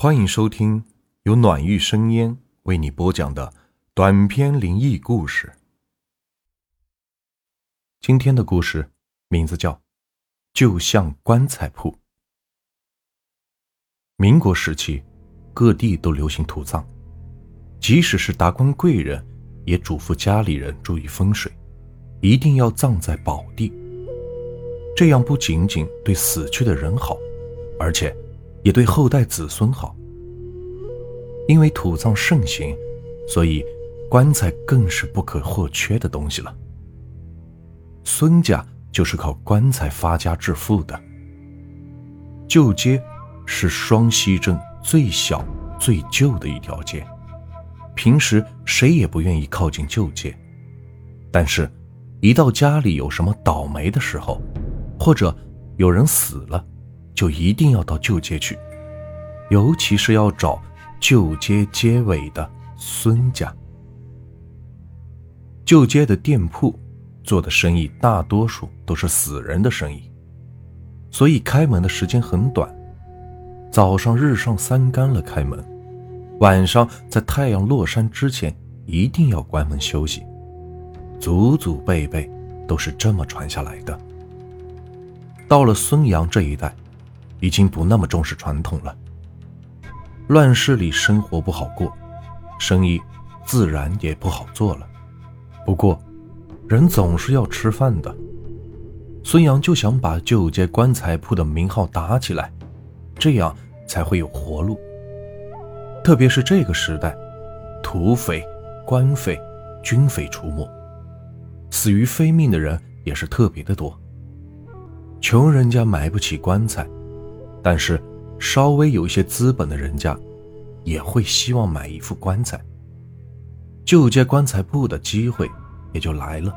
欢迎收听由暖玉生烟为你播讲的短篇灵异故事。今天的故事名字叫《就像棺材铺》。民国时期，各地都流行土葬，即使是达官贵人，也嘱咐家里人注意风水，一定要葬在宝地。这样不仅仅对死去的人好，而且也对后代子孙好。因为土葬盛行，所以棺材更是不可或缺的东西了。孙家就是靠棺材发家致富的。旧街是双溪镇最小、最旧的一条街，平时谁也不愿意靠近旧街，但是，一到家里有什么倒霉的时候。或者有人死了，就一定要到旧街去，尤其是要找旧街街尾的孙家。旧街的店铺做的生意大多数都是死人的生意，所以开门的时间很短。早上日上三竿了开门，晚上在太阳落山之前一定要关门休息。祖祖辈辈都是这么传下来的。到了孙杨这一代，已经不那么重视传统了。乱世里生活不好过，生意自然也不好做了。不过，人总是要吃饭的。孙杨就想把旧街棺材铺的名号打起来，这样才会有活路。特别是这个时代，土匪、官匪、军匪出没，死于非命的人也是特别的多。穷人家买不起棺材，但是稍微有一些资本的人家，也会希望买一副棺材。旧街棺材铺的机会也就来了。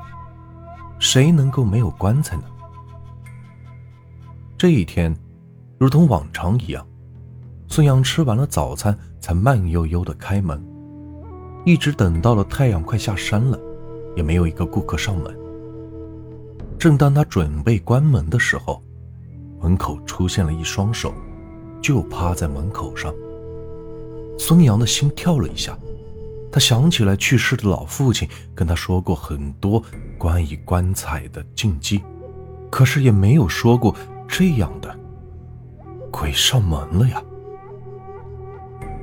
谁能够没有棺材呢？这一天，如同往常一样，孙杨吃完了早餐，才慢悠悠的开门，一直等到了太阳快下山了，也没有一个顾客上门。正当他准备关门的时候，门口出现了一双手，就趴在门口上。孙杨的心跳了一下，他想起来去世的老父亲跟他说过很多关于棺材的禁忌，可是也没有说过这样的。鬼上门了呀！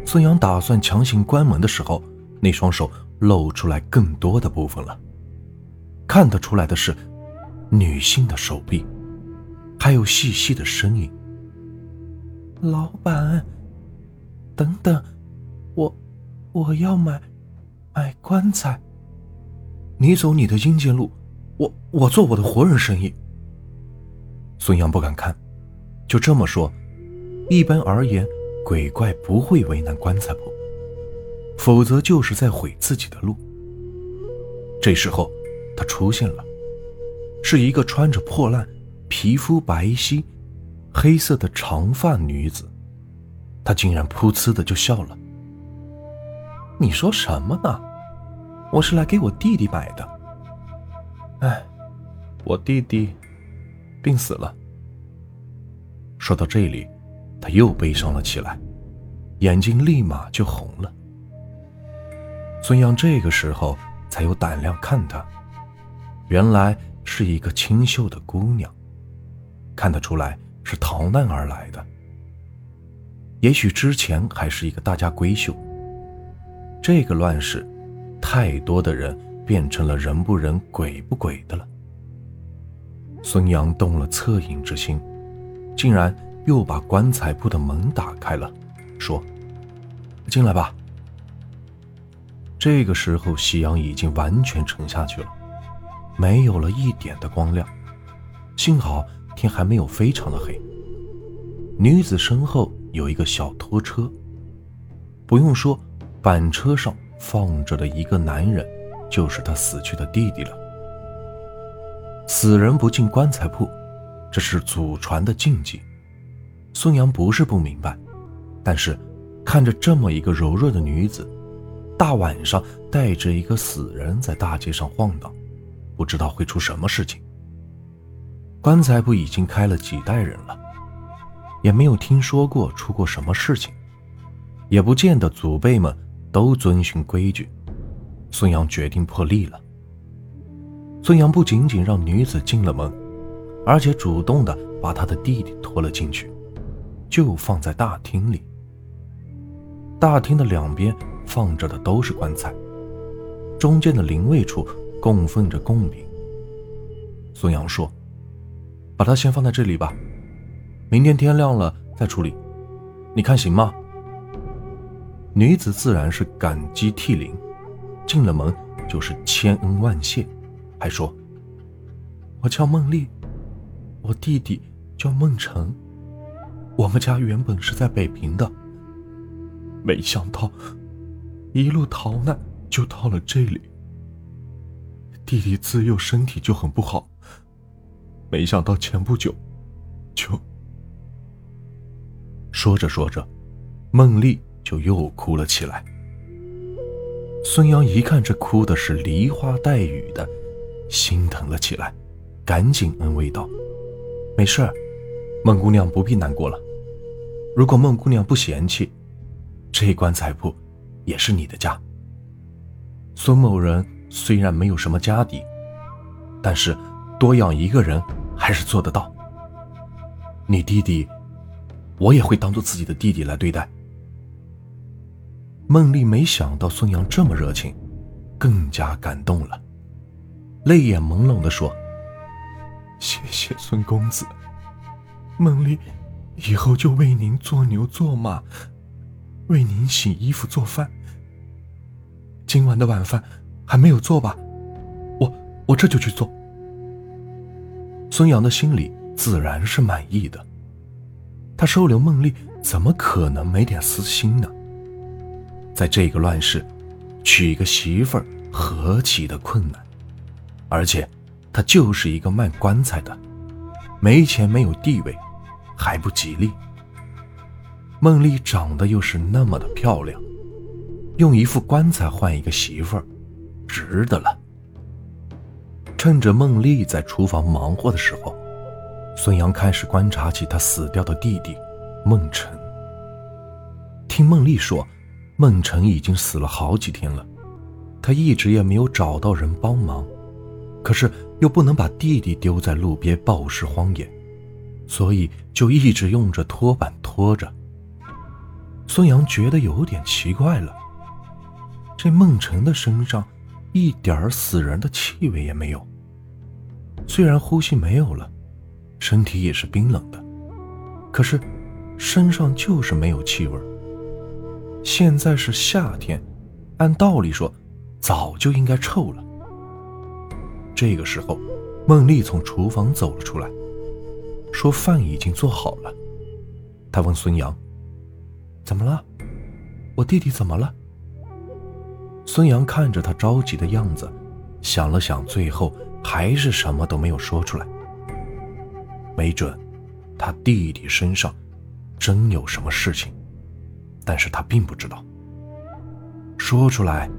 孙杨打算强行关门的时候，那双手露出来更多的部分了，看得出来的是。女性的手臂，还有细细的声音。老板，等等，我我要买买棺材。你走你的阴间路，我我做我的活人生意。孙杨不敢看，就这么说。一般而言，鬼怪不会为难棺材铺，否则就是在毁自己的路。这时候，他出现了。是一个穿着破烂、皮肤白皙、黑色的长发女子，她竟然噗呲的就笑了。你说什么呢？我是来给我弟弟买的。哎，我弟弟病死了。说到这里，他又悲伤了起来，眼睛立马就红了。孙杨这个时候才有胆量看他，原来。是一个清秀的姑娘，看得出来是逃难而来的。也许之前还是一个大家闺秀。这个乱世，太多的人变成了人不人、鬼不鬼的了。孙杨动了恻隐之心，竟然又把棺材铺的门打开了，说：“进来吧。”这个时候，夕阳已经完全沉下去了。没有了一点的光亮，幸好天还没有非常的黑。女子身后有一个小拖车，不用说，板车上放着的一个男人，就是她死去的弟弟了。死人不进棺材铺，这是祖传的禁忌。孙杨不是不明白，但是看着这么一个柔弱的女子，大晚上带着一个死人在大街上晃荡。不知道会出什么事情。棺材铺已经开了几代人了，也没有听说过出过什么事情。也不见得祖辈们都遵循规矩。孙杨决定破例了。孙杨不仅仅让女子进了门，而且主动的把他的弟弟拖了进去，就放在大厅里。大厅的两边放着的都是棺材，中间的灵位处供奉着贡品。孙杨说：“把它先放在这里吧，明天天亮了再处理，你看行吗？”女子自然是感激涕零，进了门就是千恩万谢。还说：“我叫孟丽，我弟弟叫孟成，我们家原本是在北平的，没想到一路逃难就到了这里。弟弟自幼身体就很不好，没想到前不久就……”说着说着，孟丽就又哭了起来。孙杨一看，这哭的是梨花带雨的。心疼了起来，赶紧安慰道：“没事儿，孟姑娘不必难过了。如果孟姑娘不嫌弃，这棺材铺也是你的家。孙某人虽然没有什么家底，但是多养一个人还是做得到。你弟弟，我也会当做自己的弟弟来对待。”孟丽没想到孙杨这么热情，更加感动了。泪眼朦胧地说：“谢谢孙公子，孟丽以后就为您做牛做马，为您洗衣服做饭。今晚的晚饭还没有做吧？我我这就去做。”孙杨的心里自然是满意的，他收留孟丽，怎么可能没点私心呢？在这个乱世，娶一个媳妇儿何其的困难！而且，他就是一个卖棺材的，没钱没有地位，还不吉利。孟丽长得又是那么的漂亮，用一副棺材换一个媳妇儿，值得了。趁着孟丽在厨房忙活的时候，孙杨开始观察起他死掉的弟弟孟辰。听孟丽说，孟辰已经死了好几天了，他一直也没有找到人帮忙。可是又不能把弟弟丢在路边暴尸荒野，所以就一直用着拖板拖着。孙杨觉得有点奇怪了，这孟辰的身上一点死人的气味也没有。虽然呼吸没有了，身体也是冰冷的，可是身上就是没有气味。现在是夏天，按道理说早就应该臭了。这个时候，孟丽从厨房走了出来，说：“饭已经做好了。”她问孙杨：“怎么了？我弟弟怎么了？”孙杨看着他着急的样子，想了想，最后还是什么都没有说出来。没准，他弟弟身上真有什么事情，但是他并不知道。说出来，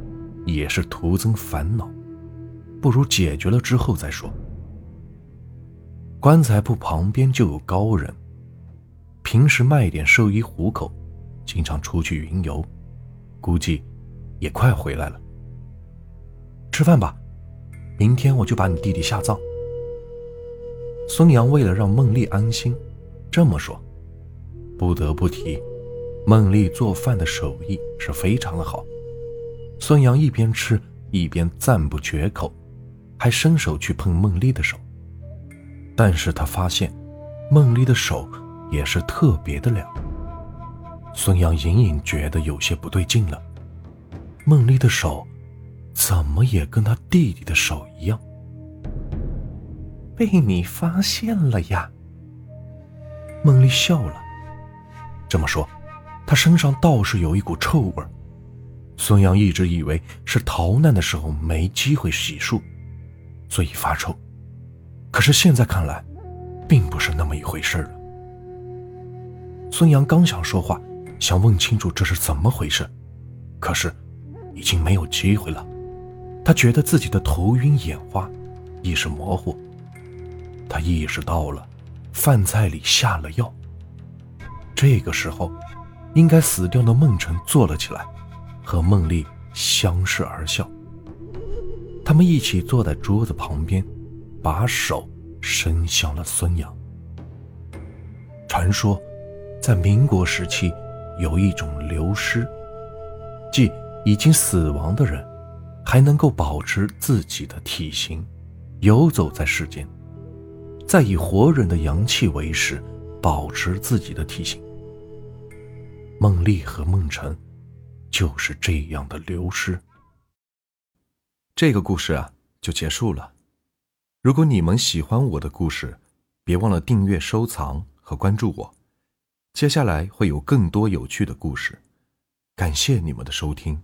也是徒增烦恼。不如解决了之后再说。棺材铺旁边就有高人，平时卖点寿衣糊口，经常出去云游，估计也快回来了。吃饭吧，明天我就把你弟弟下葬。孙杨为了让孟丽安心，这么说。不得不提，孟丽做饭的手艺是非常的好。孙杨一边吃一边赞不绝口。还伸手去碰孟丽的手，但是他发现孟丽的手也是特别的凉。孙杨隐隐觉得有些不对劲了，孟丽的手怎么也跟他弟弟的手一样？被你发现了呀？孟丽笑了。这么说，他身上倒是有一股臭味。孙杨一直以为是逃难的时候没机会洗漱。所以发臭，可是现在看来，并不是那么一回事了。孙杨刚想说话，想问清楚这是怎么回事，可是已经没有机会了。他觉得自己的头晕眼花，意识模糊。他意识到了，饭菜里下了药。这个时候，应该死掉的孟辰坐了起来，和孟丽相视而笑。他们一起坐在桌子旁边，把手伸向了孙杨。传说，在民国时期，有一种流失，即已经死亡的人，还能够保持自己的体型，游走在世间，再以活人的阳气为食，保持自己的体型。孟丽和孟辰，就是这样的流失。这个故事啊，就结束了。如果你们喜欢我的故事，别忘了订阅、收藏和关注我。接下来会有更多有趣的故事。感谢你们的收听。